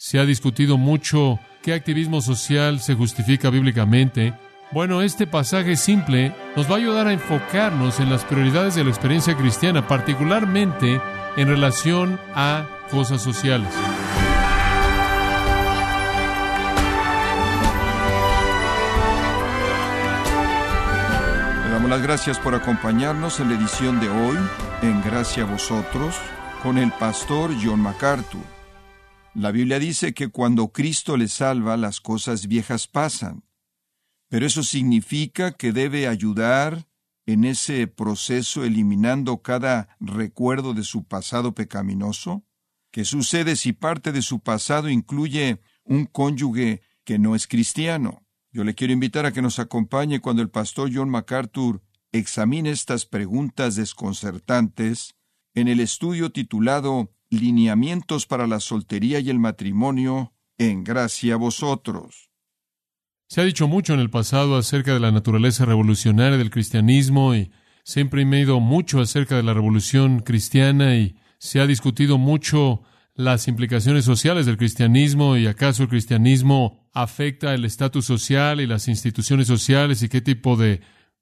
Se ha discutido mucho qué activismo social se justifica bíblicamente. Bueno, este pasaje simple nos va a ayudar a enfocarnos en las prioridades de la experiencia cristiana, particularmente en relación a cosas sociales. Le damos las gracias por acompañarnos en la edición de hoy, en Gracia a vosotros, con el pastor John MacArthur. La Biblia dice que cuando Cristo le salva, las cosas viejas pasan. Pero eso significa que debe ayudar en ese proceso eliminando cada recuerdo de su pasado pecaminoso. ¿Qué sucede si parte de su pasado incluye un cónyuge que no es cristiano? Yo le quiero invitar a que nos acompañe cuando el pastor John MacArthur examine estas preguntas desconcertantes en el estudio titulado Lineamientos para la soltería y el matrimonio en gracia a vosotros. Se ha dicho mucho en el pasado acerca de la naturaleza revolucionaria del cristianismo y se ha imprimido mucho acerca de la revolución cristiana y se ha discutido mucho las implicaciones sociales del cristianismo y acaso el cristianismo afecta el estatus social y las instituciones sociales y qué tipo de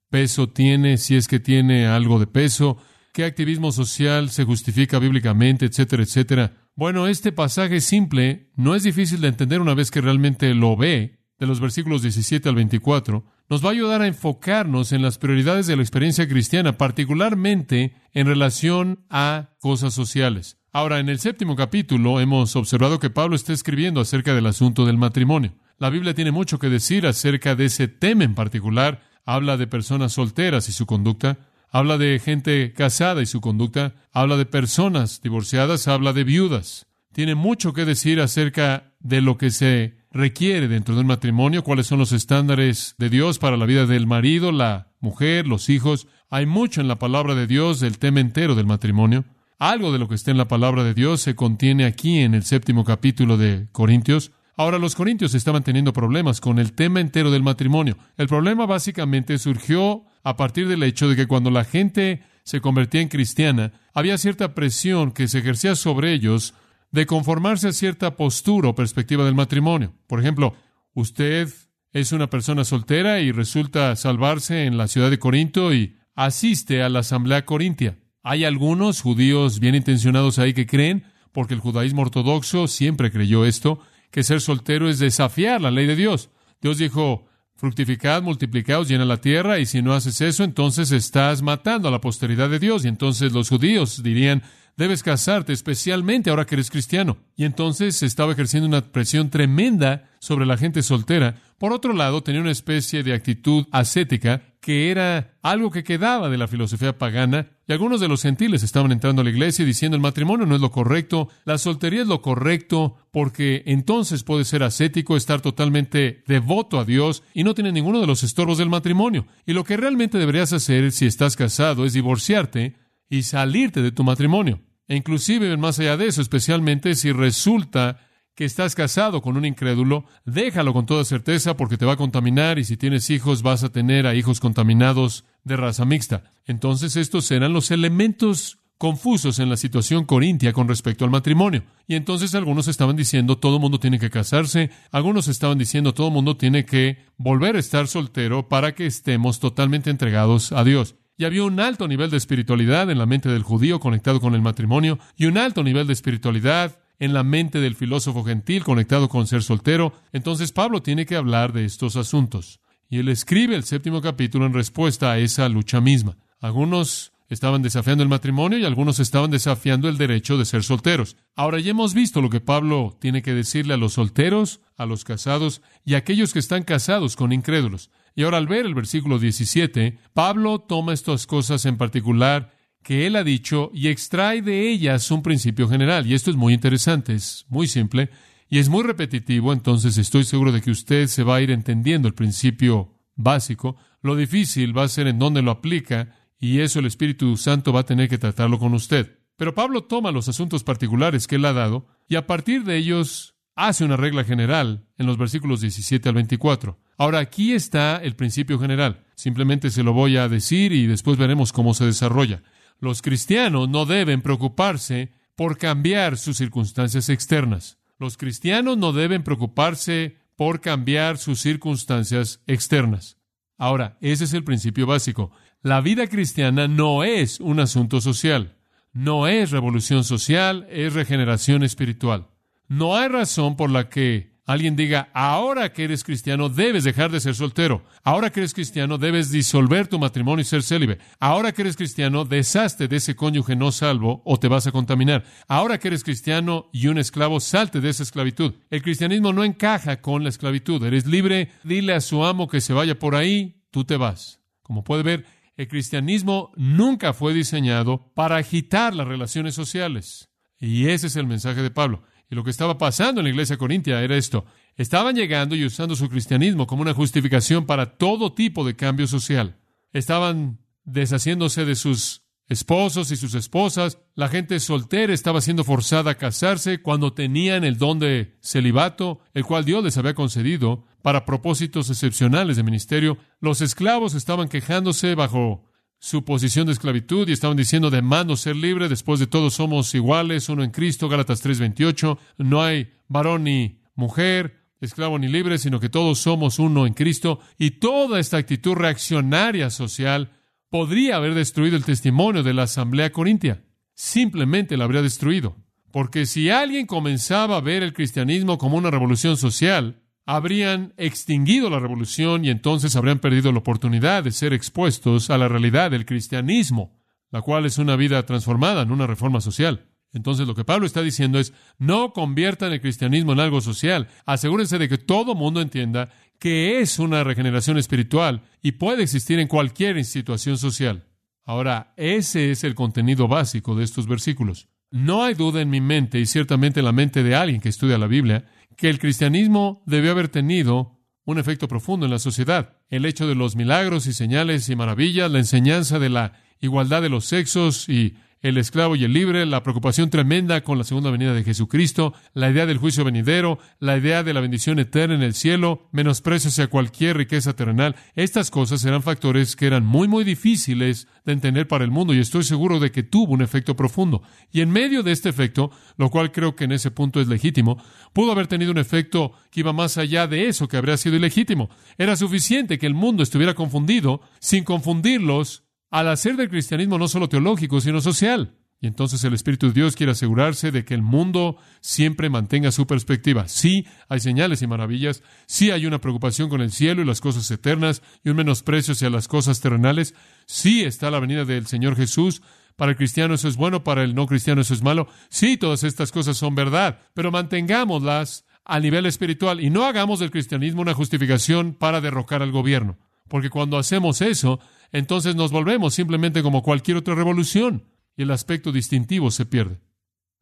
peso tiene, si es que tiene algo de peso qué activismo social se justifica bíblicamente, etcétera, etcétera. Bueno, este pasaje simple no es difícil de entender una vez que realmente lo ve, de los versículos 17 al 24, nos va a ayudar a enfocarnos en las prioridades de la experiencia cristiana, particularmente en relación a cosas sociales. Ahora, en el séptimo capítulo hemos observado que Pablo está escribiendo acerca del asunto del matrimonio. La Biblia tiene mucho que decir acerca de ese tema en particular. Habla de personas solteras y su conducta habla de gente casada y su conducta, habla de personas divorciadas, habla de viudas. Tiene mucho que decir acerca de lo que se requiere dentro de un matrimonio, cuáles son los estándares de Dios para la vida del marido, la mujer, los hijos. Hay mucho en la palabra de Dios del tema entero del matrimonio. Algo de lo que está en la palabra de Dios se contiene aquí en el séptimo capítulo de Corintios. Ahora los corintios estaban teniendo problemas con el tema entero del matrimonio. El problema básicamente surgió a partir del hecho de que cuando la gente se convertía en cristiana, había cierta presión que se ejercía sobre ellos de conformarse a cierta postura o perspectiva del matrimonio. Por ejemplo, usted es una persona soltera y resulta salvarse en la ciudad de Corinto y asiste a la asamblea corintia. Hay algunos judíos bien intencionados ahí que creen, porque el judaísmo ortodoxo siempre creyó esto, que ser soltero es desafiar la ley de Dios. Dios dijo, fructificad, multiplicaos, llena la tierra, y si no haces eso, entonces estás matando a la posteridad de Dios. Y entonces los judíos dirían, debes casarte, especialmente ahora que eres cristiano. Y entonces estaba ejerciendo una presión tremenda sobre la gente soltera. Por otro lado, tenía una especie de actitud ascética que era algo que quedaba de la filosofía pagana, y algunos de los gentiles estaban entrando a la iglesia diciendo el matrimonio no es lo correcto, la soltería es lo correcto, porque entonces puede ser ascético, estar totalmente devoto a Dios y no tiene ninguno de los estorbos del matrimonio. Y lo que realmente deberías hacer si estás casado es divorciarte y salirte de tu matrimonio. E inclusive más allá de eso, especialmente si resulta que estás casado con un incrédulo, déjalo con toda certeza porque te va a contaminar y si tienes hijos vas a tener a hijos contaminados de raza mixta. Entonces estos eran los elementos confusos en la situación corintia con respecto al matrimonio. Y entonces algunos estaban diciendo todo mundo tiene que casarse, algunos estaban diciendo todo mundo tiene que volver a estar soltero para que estemos totalmente entregados a Dios. Y había un alto nivel de espiritualidad en la mente del judío conectado con el matrimonio y un alto nivel de espiritualidad en la mente del filósofo gentil conectado con ser soltero, entonces Pablo tiene que hablar de estos asuntos. Y él escribe el séptimo capítulo en respuesta a esa lucha misma. Algunos estaban desafiando el matrimonio y algunos estaban desafiando el derecho de ser solteros. Ahora ya hemos visto lo que Pablo tiene que decirle a los solteros, a los casados y a aquellos que están casados con incrédulos. Y ahora al ver el versículo 17, Pablo toma estas cosas en particular que él ha dicho y extrae de ellas un principio general. Y esto es muy interesante, es muy simple y es muy repetitivo, entonces estoy seguro de que usted se va a ir entendiendo el principio básico. Lo difícil va a ser en dónde lo aplica y eso el Espíritu Santo va a tener que tratarlo con usted. Pero Pablo toma los asuntos particulares que él ha dado y a partir de ellos hace una regla general en los versículos 17 al 24. Ahora aquí está el principio general. Simplemente se lo voy a decir y después veremos cómo se desarrolla. Los cristianos no deben preocuparse por cambiar sus circunstancias externas. Los cristianos no deben preocuparse por cambiar sus circunstancias externas. Ahora, ese es el principio básico. La vida cristiana no es un asunto social, no es revolución social, es regeneración espiritual. No hay razón por la que alguien diga, ahora que eres cristiano debes dejar de ser soltero, ahora que eres cristiano debes disolver tu matrimonio y ser célibe, ahora que eres cristiano deshazte de ese cónyuge no salvo o te vas a contaminar, ahora que eres cristiano y un esclavo salte de esa esclavitud. El cristianismo no encaja con la esclavitud, eres libre, dile a su amo que se vaya por ahí, tú te vas. Como puede ver, el cristianismo nunca fue diseñado para agitar las relaciones sociales. Y ese es el mensaje de Pablo. Y lo que estaba pasando en la iglesia corintia era esto. Estaban llegando y usando su cristianismo como una justificación para todo tipo de cambio social. Estaban deshaciéndose de sus esposos y sus esposas. La gente soltera estaba siendo forzada a casarse cuando tenían el don de celibato, el cual Dios les había concedido para propósitos excepcionales de ministerio. Los esclavos estaban quejándose bajo su posición de esclavitud y estaban diciendo de mano ser libre, después de todo somos iguales, uno en Cristo, Gálatas 3:28, no hay varón ni mujer, esclavo ni libre, sino que todos somos uno en Cristo, y toda esta actitud reaccionaria social podría haber destruido el testimonio de la asamblea corintia, simplemente la habría destruido, porque si alguien comenzaba a ver el cristianismo como una revolución social, habrían extinguido la revolución y entonces habrían perdido la oportunidad de ser expuestos a la realidad del cristianismo, la cual es una vida transformada en una reforma social. Entonces lo que Pablo está diciendo es, no conviertan el cristianismo en algo social, asegúrense de que todo mundo entienda que es una regeneración espiritual y puede existir en cualquier situación social. Ahora, ese es el contenido básico de estos versículos. No hay duda en mi mente y ciertamente en la mente de alguien que estudia la Biblia que el cristianismo debió haber tenido un efecto profundo en la sociedad. El hecho de los milagros y señales y maravillas, la enseñanza de la igualdad de los sexos y el esclavo y el libre, la preocupación tremenda con la segunda venida de Jesucristo, la idea del juicio venidero, la idea de la bendición eterna en el cielo, menosprecio hacia cualquier riqueza terrenal. Estas cosas eran factores que eran muy, muy difíciles de entender para el mundo y estoy seguro de que tuvo un efecto profundo. Y en medio de este efecto, lo cual creo que en ese punto es legítimo, pudo haber tenido un efecto que iba más allá de eso que habría sido ilegítimo. Era suficiente que el mundo estuviera confundido sin confundirlos al hacer del cristianismo no solo teológico, sino social. Y entonces el Espíritu de Dios quiere asegurarse de que el mundo siempre mantenga su perspectiva. Sí, hay señales y maravillas, sí hay una preocupación con el cielo y las cosas eternas y un menosprecio hacia las cosas terrenales, sí está la venida del Señor Jesús. Para el cristiano eso es bueno, para el no cristiano eso es malo. Sí, todas estas cosas son verdad, pero mantengámoslas a nivel espiritual y no hagamos del cristianismo una justificación para derrocar al gobierno. Porque cuando hacemos eso, entonces nos volvemos simplemente como cualquier otra revolución y el aspecto distintivo se pierde.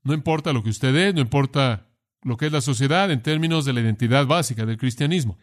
No importa lo que usted es, no importa lo que es la sociedad en términos de la identidad básica del cristianismo.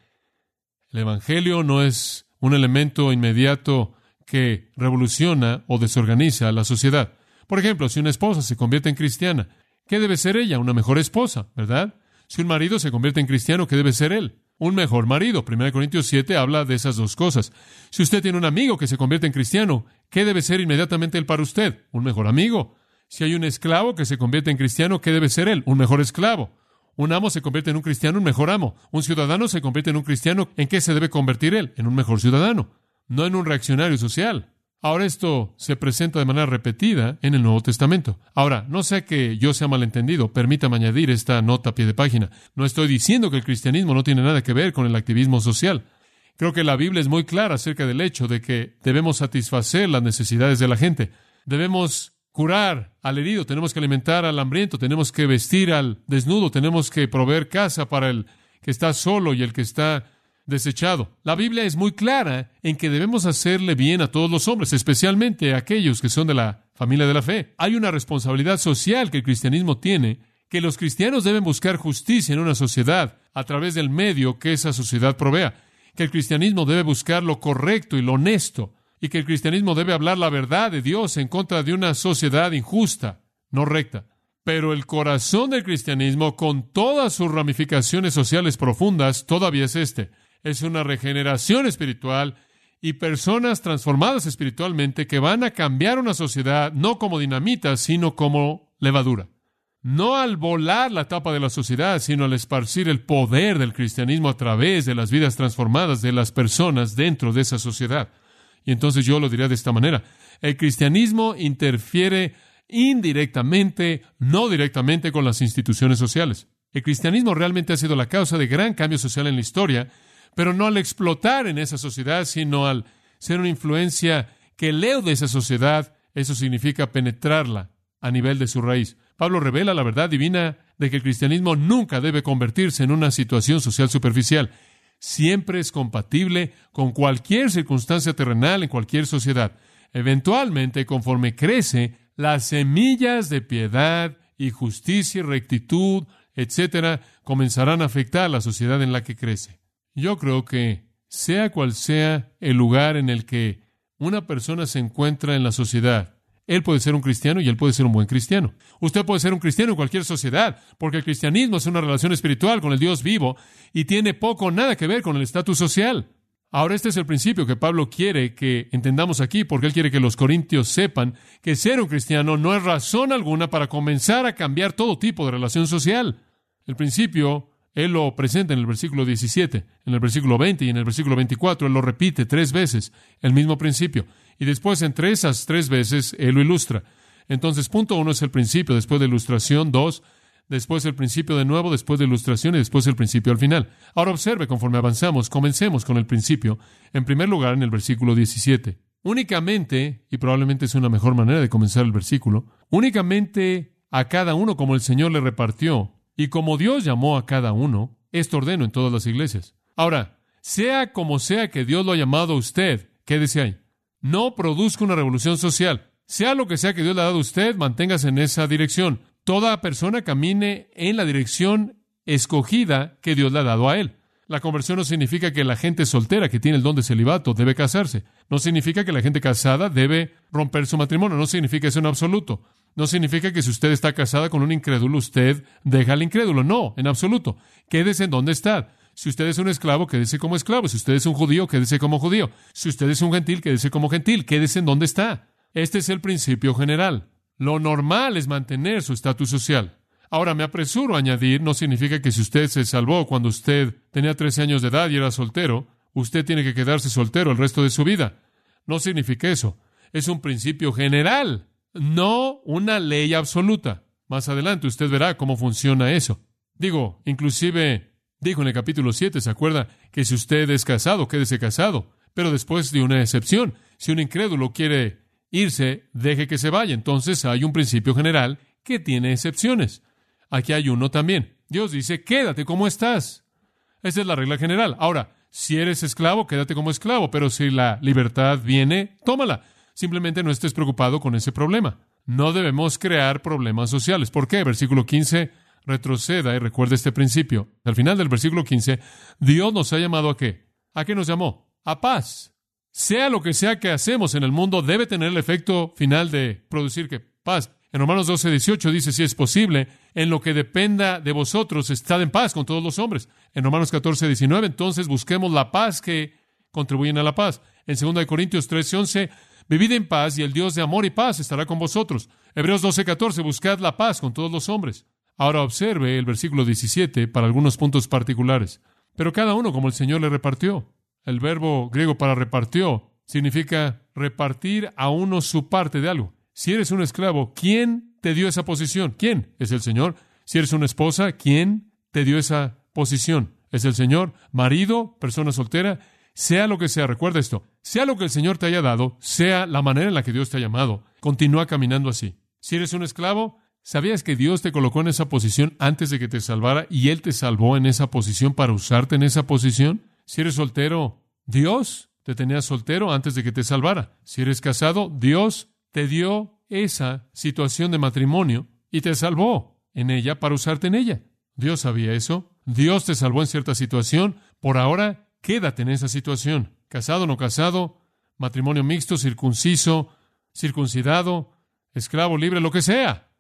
El Evangelio no es un elemento inmediato que revoluciona o desorganiza a la sociedad. Por ejemplo, si una esposa se convierte en cristiana, ¿qué debe ser ella? Una mejor esposa, ¿verdad? Si un marido se convierte en cristiano, ¿qué debe ser él? Un mejor marido. 1 Corintios 7 habla de esas dos cosas. Si usted tiene un amigo que se convierte en cristiano, ¿qué debe ser inmediatamente él para usted? Un mejor amigo. Si hay un esclavo que se convierte en cristiano, ¿qué debe ser él? Un mejor esclavo. Un amo se convierte en un cristiano, un mejor amo. Un ciudadano se convierte en un cristiano, ¿en qué se debe convertir él? En un mejor ciudadano, no en un reaccionario social. Ahora esto se presenta de manera repetida en el Nuevo Testamento. Ahora, no sé que yo sea malentendido, permítame añadir esta nota a pie de página. No estoy diciendo que el cristianismo no tiene nada que ver con el activismo social. Creo que la Biblia es muy clara acerca del hecho de que debemos satisfacer las necesidades de la gente. Debemos curar al herido, tenemos que alimentar al hambriento, tenemos que vestir al desnudo, tenemos que proveer casa para el que está solo y el que está desechado. La Biblia es muy clara en que debemos hacerle bien a todos los hombres, especialmente a aquellos que son de la familia de la fe. Hay una responsabilidad social que el cristianismo tiene, que los cristianos deben buscar justicia en una sociedad a través del medio que esa sociedad provea, que el cristianismo debe buscar lo correcto y lo honesto, y que el cristianismo debe hablar la verdad de Dios en contra de una sociedad injusta, no recta. Pero el corazón del cristianismo, con todas sus ramificaciones sociales profundas, todavía es este es una regeneración espiritual y personas transformadas espiritualmente que van a cambiar una sociedad no como dinamita, sino como levadura. no al volar la tapa de la sociedad, sino al esparcir el poder del cristianismo a través de las vidas transformadas de las personas dentro de esa sociedad. Y entonces yo lo diría de esta manera. El cristianismo interfiere indirectamente, no directamente con las instituciones sociales. El cristianismo realmente ha sido la causa de gran cambio social en la historia, pero no al explotar en esa sociedad, sino al ser una influencia que de esa sociedad, eso significa penetrarla a nivel de su raíz. Pablo revela la verdad divina de que el cristianismo nunca debe convertirse en una situación social superficial. Siempre es compatible con cualquier circunstancia terrenal en cualquier sociedad. Eventualmente, conforme crece, las semillas de piedad y justicia y rectitud, etcétera, comenzarán a afectar a la sociedad en la que crece. Yo creo que, sea cual sea el lugar en el que una persona se encuentra en la sociedad, él puede ser un cristiano y él puede ser un buen cristiano. Usted puede ser un cristiano en cualquier sociedad, porque el cristianismo es una relación espiritual con el Dios vivo y tiene poco o nada que ver con el estatus social. Ahora, este es el principio que Pablo quiere que entendamos aquí, porque él quiere que los corintios sepan que ser un cristiano no es razón alguna para comenzar a cambiar todo tipo de relación social. El principio, él lo presenta en el versículo 17, en el versículo 20 y en el versículo 24, él lo repite tres veces, el mismo principio. Y después, entre esas tres veces, él lo ilustra. Entonces, punto uno es el principio, después de ilustración, dos, después el principio de nuevo, después de ilustración y después el principio al final. Ahora observe conforme avanzamos, comencemos con el principio, en primer lugar en el versículo 17. Únicamente, y probablemente es una mejor manera de comenzar el versículo, únicamente a cada uno como el Señor le repartió y como Dios llamó a cada uno, esto ordeno en todas las iglesias. Ahora, sea como sea que Dios lo ha llamado a usted, quédese ahí no produzca una revolución social. Sea lo que sea que Dios le ha dado a usted, manténgase en esa dirección. Toda persona camine en la dirección escogida que Dios le ha dado a él. La conversión no significa que la gente soltera que tiene el don de celibato debe casarse. No significa que la gente casada debe romper su matrimonio. No significa eso en absoluto. No significa que si usted está casada con un incrédulo, usted deja al incrédulo. No, en absoluto. Quédese en donde está. Si usted es un esclavo, quédese como esclavo. Si usted es un judío, quédese como judío. Si usted es un gentil, quédese como gentil. Quédese en donde está. Este es el principio general. Lo normal es mantener su estatus social. Ahora, me apresuro a añadir, no significa que si usted se salvó cuando usted tenía 13 años de edad y era soltero, usted tiene que quedarse soltero el resto de su vida. No significa eso. Es un principio general, no una ley absoluta. Más adelante usted verá cómo funciona eso. Digo, inclusive Dijo en el capítulo 7, ¿se acuerda? Que si usted es casado, quédese casado. Pero después de una excepción, si un incrédulo quiere irse, deje que se vaya. Entonces hay un principio general que tiene excepciones. Aquí hay uno también. Dios dice, quédate como estás. Esa es la regla general. Ahora, si eres esclavo, quédate como esclavo, pero si la libertad viene, tómala. Simplemente no estés preocupado con ese problema. No debemos crear problemas sociales. ¿Por qué? Versículo 15 retroceda y recuerde este principio. Al final del versículo 15, Dios nos ha llamado a qué? ¿A qué nos llamó? A paz. Sea lo que sea que hacemos en el mundo, debe tener el efecto final de producir que paz. En Romanos 12, 18 dice, si es posible, en lo que dependa de vosotros, estad en paz con todos los hombres. En Romanos 14, 19, entonces busquemos la paz que contribuyen a la paz. En 2 Corintios 13, 11, vivid en paz y el Dios de amor y paz estará con vosotros. Hebreos 12, 14, buscad la paz con todos los hombres. Ahora observe el versículo 17 para algunos puntos particulares. Pero cada uno como el Señor le repartió. El verbo griego para repartió significa repartir a uno su parte de algo. Si eres un esclavo, ¿quién te dio esa posición? ¿Quién? Es el Señor. Si eres una esposa, ¿quién te dio esa posición? Es el Señor. Marido, persona soltera, sea lo que sea, recuerda esto, sea lo que el Señor te haya dado, sea la manera en la que Dios te ha llamado, continúa caminando así. Si eres un esclavo, ¿Sabías que Dios te colocó en esa posición antes de que te salvara y Él te salvó en esa posición para usarte en esa posición? Si eres soltero, Dios te tenía soltero antes de que te salvara. Si eres casado, Dios te dio esa situación de matrimonio y te salvó en ella para usarte en ella. Dios sabía eso. Dios te salvó en cierta situación. Por ahora, quédate en esa situación. Casado, no casado, matrimonio mixto, circunciso, circuncidado, esclavo libre, lo que sea.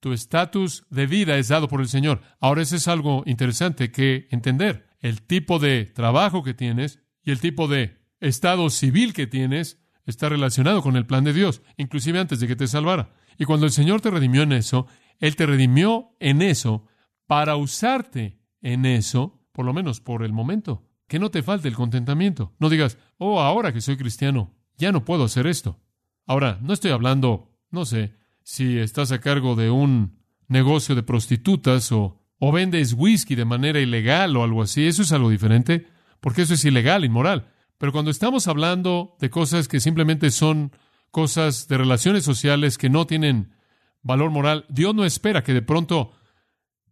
Tu estatus de vida es dado por el Señor. Ahora, eso es algo interesante que entender. El tipo de trabajo que tienes y el tipo de estado civil que tienes está relacionado con el plan de Dios, inclusive antes de que te salvara. Y cuando el Señor te redimió en eso, Él te redimió en eso para usarte en eso, por lo menos por el momento. Que no te falte el contentamiento. No digas, oh, ahora que soy cristiano, ya no puedo hacer esto. Ahora, no estoy hablando, no sé, si estás a cargo de un negocio de prostitutas o, o vendes whisky de manera ilegal o algo así, eso es algo diferente, porque eso es ilegal, inmoral. Pero cuando estamos hablando de cosas que simplemente son cosas de relaciones sociales que no tienen valor moral, Dios no espera que de pronto,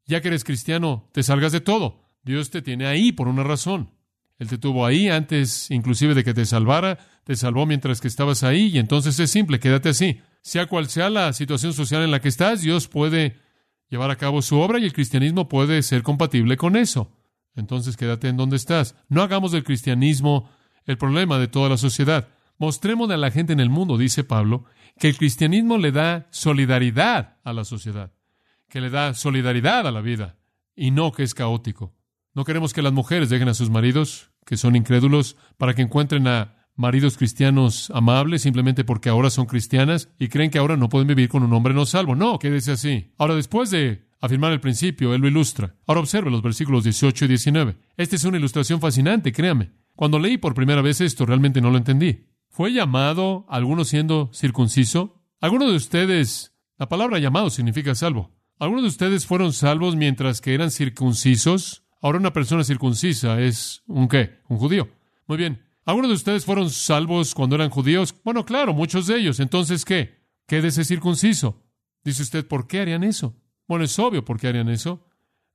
ya que eres cristiano, te salgas de todo. Dios te tiene ahí por una razón. Él te tuvo ahí antes inclusive de que te salvara, te salvó mientras que estabas ahí y entonces es simple, quédate así. Sea cual sea la situación social en la que estás, Dios puede llevar a cabo su obra y el cristianismo puede ser compatible con eso. Entonces quédate en donde estás. No hagamos del cristianismo el problema de toda la sociedad. Mostremos a la gente en el mundo, dice Pablo, que el cristianismo le da solidaridad a la sociedad, que le da solidaridad a la vida y no que es caótico. No queremos que las mujeres dejen a sus maridos que son incrédulos para que encuentren a maridos cristianos amables simplemente porque ahora son cristianas y creen que ahora no pueden vivir con un hombre no salvo. No, quédese así. Ahora, después de afirmar el principio, él lo ilustra. Ahora observe los versículos 18 y 19. Esta es una ilustración fascinante, créame. Cuando leí por primera vez esto, realmente no lo entendí. ¿Fue llamado alguno siendo circunciso? ¿Alguno de ustedes, la palabra llamado significa salvo? ¿Algunos de ustedes fueron salvos mientras que eran circuncisos? Ahora una persona circuncisa es un qué? Un judío. Muy bien. ¿Algunos de ustedes fueron salvos cuando eran judíos? Bueno, claro, muchos de ellos. Entonces, ¿qué? Quédese circunciso. Dice usted, ¿por qué harían eso? Bueno, es obvio por qué harían eso.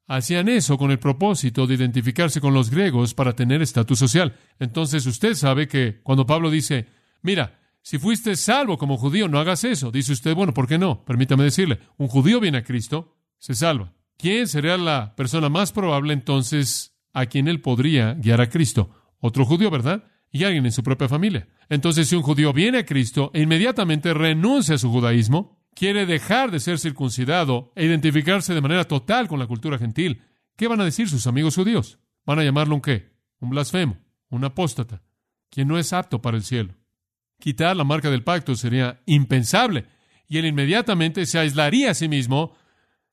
Hacían eso con el propósito de identificarse con los griegos para tener estatus social. Entonces usted sabe que cuando Pablo dice, mira, si fuiste salvo como judío, no hagas eso. Dice usted, bueno, ¿por qué no? Permítame decirle, un judío viene a Cristo, se salva. ¿Quién sería la persona más probable entonces a quien él podría guiar a Cristo? Otro judío, ¿verdad? Y alguien en su propia familia. Entonces, si un judío viene a Cristo e inmediatamente renuncia a su judaísmo, quiere dejar de ser circuncidado e identificarse de manera total con la cultura gentil, ¿qué van a decir sus amigos judíos? ¿Van a llamarlo un qué? Un blasfemo, un apóstata, quien no es apto para el cielo. Quitar la marca del pacto sería impensable, y él inmediatamente se aislaría a sí mismo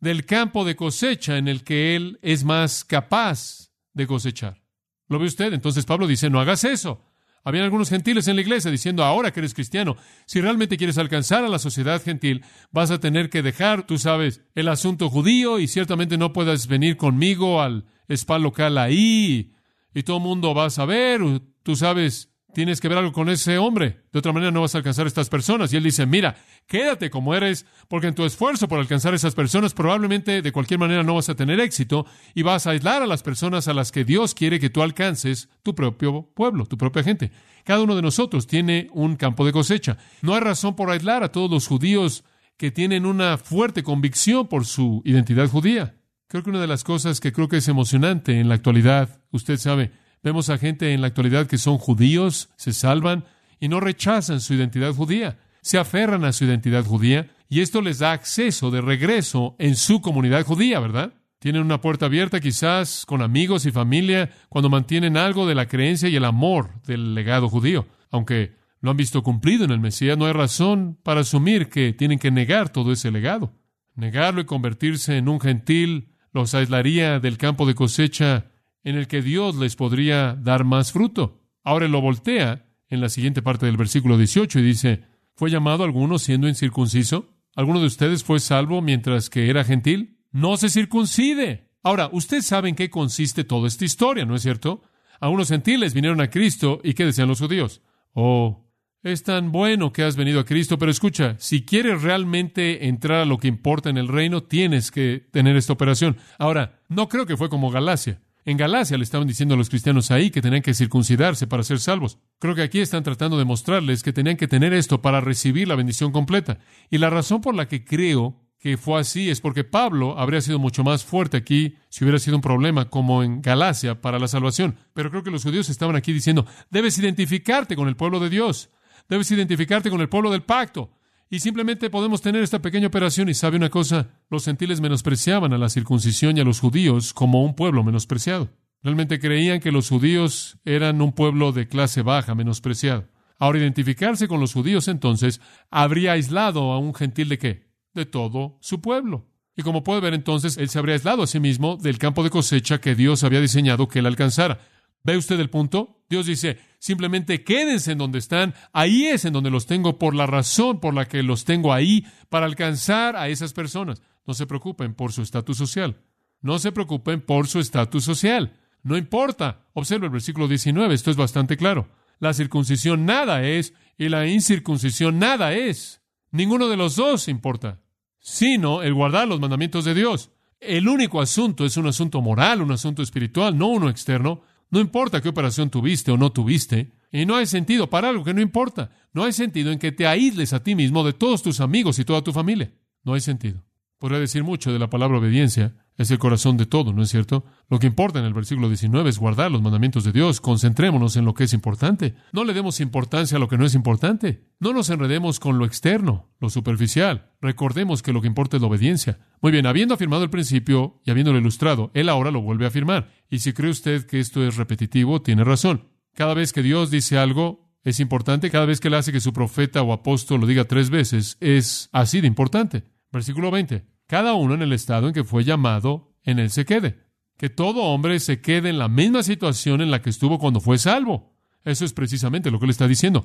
del campo de cosecha en el que él es más capaz de cosechar. ¿Lo ve usted? Entonces Pablo dice, no hagas eso. Habían algunos gentiles en la iglesia diciendo, ahora que eres cristiano, si realmente quieres alcanzar a la sociedad gentil, vas a tener que dejar, tú sabes, el asunto judío y ciertamente no puedas venir conmigo al spa local ahí y todo el mundo va a saber, tú sabes, tienes que ver algo con ese hombre. De otra manera no vas a alcanzar a estas personas. Y él dice, mira, quédate como eres, porque en tu esfuerzo por alcanzar a esas personas probablemente de cualquier manera no vas a tener éxito y vas a aislar a las personas a las que Dios quiere que tú alcances tu propio pueblo, tu propia gente. Cada uno de nosotros tiene un campo de cosecha. No hay razón por aislar a todos los judíos que tienen una fuerte convicción por su identidad judía. Creo que una de las cosas que creo que es emocionante en la actualidad, usted sabe, Vemos a gente en la actualidad que son judíos, se salvan y no rechazan su identidad judía, se aferran a su identidad judía y esto les da acceso de regreso en su comunidad judía, ¿verdad? Tienen una puerta abierta quizás con amigos y familia cuando mantienen algo de la creencia y el amor del legado judío. Aunque lo han visto cumplido en el Mesías, no hay razón para asumir que tienen que negar todo ese legado. Negarlo y convertirse en un gentil los aislaría del campo de cosecha en el que Dios les podría dar más fruto. Ahora lo voltea en la siguiente parte del versículo 18 y dice, ¿fue llamado alguno siendo incircunciso? ¿Alguno de ustedes fue salvo mientras que era gentil? No se circuncide. Ahora, usted sabe en qué consiste toda esta historia, ¿no es cierto? Algunos gentiles vinieron a Cristo y ¿qué decían los judíos? Oh, es tan bueno que has venido a Cristo, pero escucha, si quieres realmente entrar a lo que importa en el reino, tienes que tener esta operación. Ahora, no creo que fue como Galacia. En Galacia le estaban diciendo a los cristianos ahí que tenían que circuncidarse para ser salvos. Creo que aquí están tratando de mostrarles que tenían que tener esto para recibir la bendición completa. Y la razón por la que creo que fue así es porque Pablo habría sido mucho más fuerte aquí si hubiera sido un problema como en Galacia para la salvación. Pero creo que los judíos estaban aquí diciendo, debes identificarte con el pueblo de Dios, debes identificarte con el pueblo del pacto, y simplemente podemos tener esta pequeña operación y sabe una cosa, los gentiles menospreciaban a la circuncisión y a los judíos como un pueblo menospreciado. Realmente creían que los judíos eran un pueblo de clase baja, menospreciado. Ahora, identificarse con los judíos entonces habría aislado a un gentil de qué? De todo su pueblo. Y como puede ver entonces, él se habría aislado a sí mismo del campo de cosecha que Dios había diseñado que él alcanzara. ¿Ve usted el punto? Dios dice, simplemente quédense en donde están, ahí es en donde los tengo por la razón por la que los tengo ahí, para alcanzar a esas personas. No se preocupen por su estatus social. No se preocupen por su estatus social. No importa. Observa el versículo 19, esto es bastante claro. La circuncisión nada es y la incircuncisión nada es. Ninguno de los dos importa, sino el guardar los mandamientos de Dios. El único asunto es un asunto moral, un asunto espiritual, no uno externo. No importa qué operación tuviste o no tuviste, y no hay sentido para algo que no importa. No hay sentido en que te aísles a ti mismo de todos tus amigos y toda tu familia. No hay sentido. Podría decir mucho de la palabra obediencia, es el corazón de todo, ¿no es cierto? Lo que importa en el versículo 19 es guardar los mandamientos de Dios. Concentrémonos en lo que es importante. No le demos importancia a lo que no es importante. No nos enredemos con lo externo, lo superficial. Recordemos que lo que importa es la obediencia. Muy bien, habiendo afirmado el principio y habiéndolo ilustrado, él ahora lo vuelve a afirmar. Y si cree usted que esto es repetitivo, tiene razón. Cada vez que Dios dice algo, es importante. Cada vez que él hace que su profeta o apóstol lo diga tres veces, es así de importante. Versículo 20 cada uno en el estado en que fue llamado, en él se quede. Que todo hombre se quede en la misma situación en la que estuvo cuando fue salvo. Eso es precisamente lo que le está diciendo.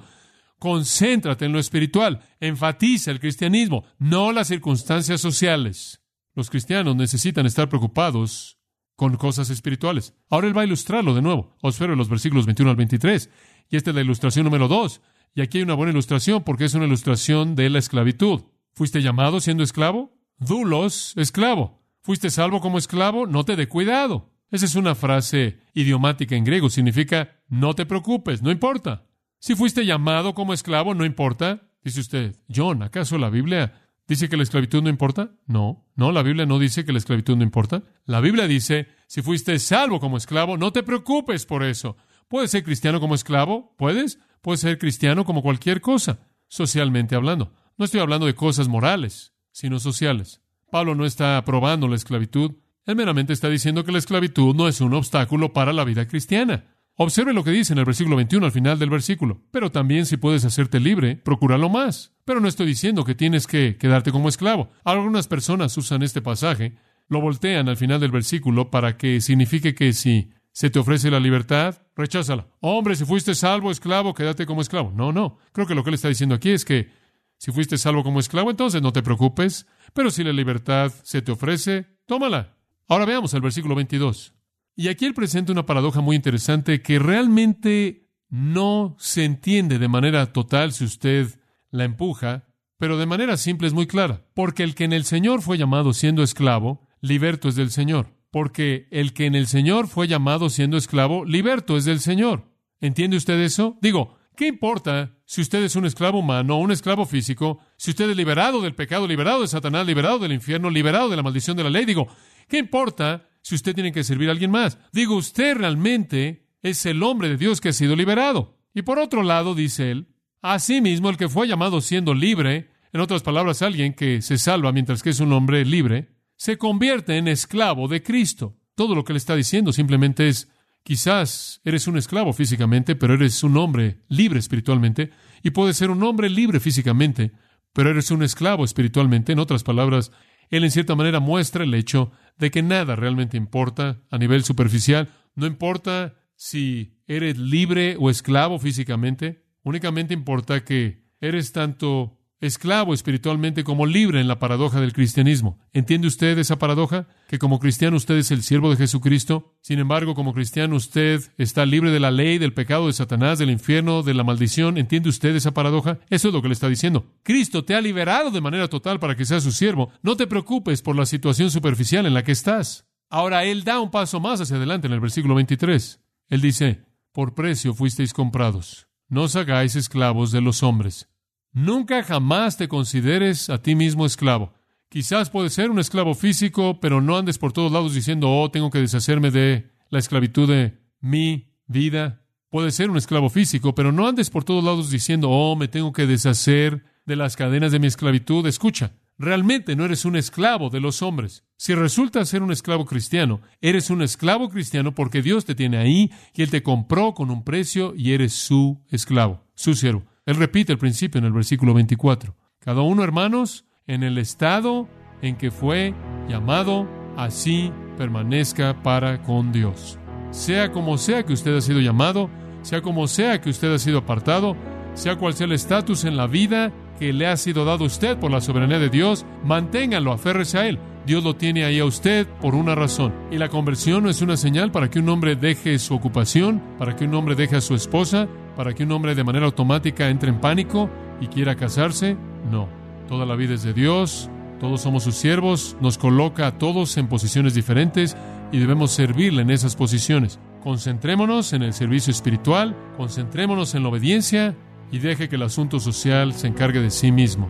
Concéntrate en lo espiritual, enfatiza el cristianismo, no las circunstancias sociales. Los cristianos necesitan estar preocupados con cosas espirituales. Ahora él va a ilustrarlo de nuevo. Observe los versículos 21 al 23. Y esta es la ilustración número 2. Y aquí hay una buena ilustración porque es una ilustración de la esclavitud. ¿Fuiste llamado siendo esclavo? Dulos, esclavo. ¿Fuiste salvo como esclavo? No te dé cuidado. Esa es una frase idiomática en griego. Significa, no te preocupes, no importa. Si fuiste llamado como esclavo, no importa. Dice usted, John, ¿acaso la Biblia dice que la esclavitud no importa? No, no, la Biblia no dice que la esclavitud no importa. La Biblia dice, si fuiste salvo como esclavo, no te preocupes por eso. ¿Puedes ser cristiano como esclavo? ¿Puedes? Puedes ser cristiano como cualquier cosa, socialmente hablando. No estoy hablando de cosas morales sino sociales. Pablo no está aprobando la esclavitud, él meramente está diciendo que la esclavitud no es un obstáculo para la vida cristiana. Observe lo que dice en el versículo 21 al final del versículo. Pero también si puedes hacerte libre, procúralo más. Pero no estoy diciendo que tienes que quedarte como esclavo. Algunas personas usan este pasaje, lo voltean al final del versículo para que signifique que si se te ofrece la libertad, recházala. Hombre, si fuiste salvo, esclavo, quédate como esclavo. No, no. Creo que lo que él está diciendo aquí es que si fuiste salvo como esclavo, entonces no te preocupes, pero si la libertad se te ofrece, tómala. Ahora veamos el versículo 22. Y aquí él presenta una paradoja muy interesante que realmente no se entiende de manera total si usted la empuja, pero de manera simple es muy clara. Porque el que en el Señor fue llamado siendo esclavo, liberto es del Señor. Porque el que en el Señor fue llamado siendo esclavo, liberto es del Señor. ¿Entiende usted eso? Digo, ¿Qué importa si usted es un esclavo humano un esclavo físico? Si usted es liberado del pecado, liberado de Satanás, liberado del infierno, liberado de la maldición de la ley. Digo, ¿qué importa si usted tiene que servir a alguien más? Digo, usted realmente es el hombre de Dios que ha sido liberado. Y por otro lado, dice él, asimismo el que fue llamado siendo libre, en otras palabras, alguien que se salva mientras que es un hombre libre, se convierte en esclavo de Cristo. Todo lo que le está diciendo simplemente es, Quizás eres un esclavo físicamente, pero eres un hombre libre espiritualmente, y puedes ser un hombre libre físicamente, pero eres un esclavo espiritualmente. En otras palabras, él en cierta manera muestra el hecho de que nada realmente importa a nivel superficial. No importa si eres libre o esclavo físicamente, únicamente importa que eres tanto esclavo espiritualmente como libre en la paradoja del cristianismo. ¿Entiende usted esa paradoja? Que como cristiano usted es el siervo de Jesucristo. Sin embargo, como cristiano usted está libre de la ley, del pecado de Satanás, del infierno, de la maldición. ¿Entiende usted esa paradoja? Eso es lo que le está diciendo. Cristo te ha liberado de manera total para que seas su siervo. No te preocupes por la situación superficial en la que estás. Ahora Él da un paso más hacia adelante en el versículo 23. Él dice, por precio fuisteis comprados. No os hagáis esclavos de los hombres Nunca jamás te consideres a ti mismo esclavo. Quizás puedes ser un esclavo físico, pero no andes por todos lados diciendo, oh, tengo que deshacerme de la esclavitud de mi vida. Puedes ser un esclavo físico, pero no andes por todos lados diciendo, oh, me tengo que deshacer de las cadenas de mi esclavitud. Escucha, realmente no eres un esclavo de los hombres. Si resultas ser un esclavo cristiano, eres un esclavo cristiano porque Dios te tiene ahí y Él te compró con un precio y eres su esclavo, su siervo. Él repite el principio en el versículo 24. Cada uno, hermanos, en el estado en que fue llamado, así permanezca para con Dios. Sea como sea que usted ha sido llamado, sea como sea que usted ha sido apartado, sea cual sea el estatus en la vida que le ha sido dado a usted por la soberanía de Dios, manténgalo, aférrese a él. Dios lo tiene ahí a usted por una razón. Y la conversión no es una señal para que un hombre deje su ocupación, para que un hombre deje a su esposa, para que un hombre de manera automática entre en pánico y quiera casarse. No, toda la vida es de Dios, todos somos sus siervos, nos coloca a todos en posiciones diferentes y debemos servirle en esas posiciones. Concentrémonos en el servicio espiritual, concentrémonos en la obediencia y deje que el asunto social se encargue de sí mismo.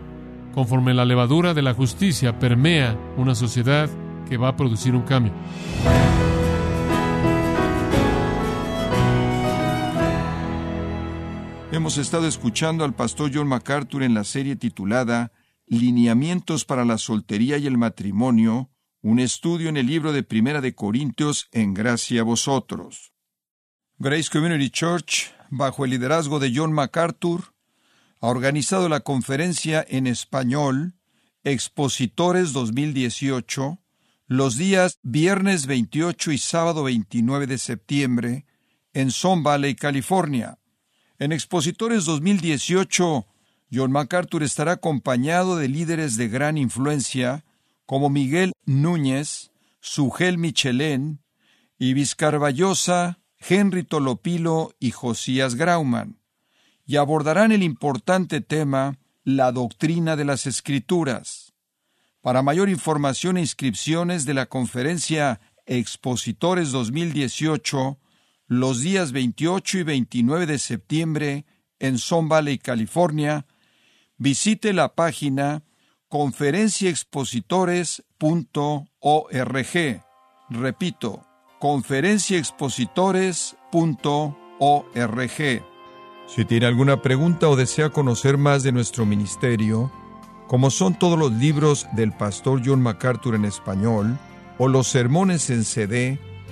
Conforme la levadura de la justicia permea una sociedad que va a producir un cambio. Hemos estado escuchando al pastor John MacArthur en la serie titulada Lineamientos para la soltería y el matrimonio, un estudio en el libro de Primera de Corintios en gracia a vosotros. Grace Community Church, bajo el liderazgo de John MacArthur, ha organizado la conferencia en español Expositores 2018 los días viernes 28 y sábado 29 de septiembre en Son Valley, California. En Expositores 2018 John MacArthur estará acompañado de líderes de gran influencia como Miguel Núñez, Sugel Michelén, Ibis Carballosa, Henry Tolopilo y Josías Grauman, y abordarán el importante tema la doctrina de las Escrituras. Para mayor información e inscripciones de la conferencia Expositores 2018, los días 28 y 29 de septiembre en Son Valley, California, visite la página conferenciaexpositores.org. Repito, conferenciaexpositores.org. Si tiene alguna pregunta o desea conocer más de nuestro ministerio, como son todos los libros del pastor John MacArthur en español, o los sermones en CD,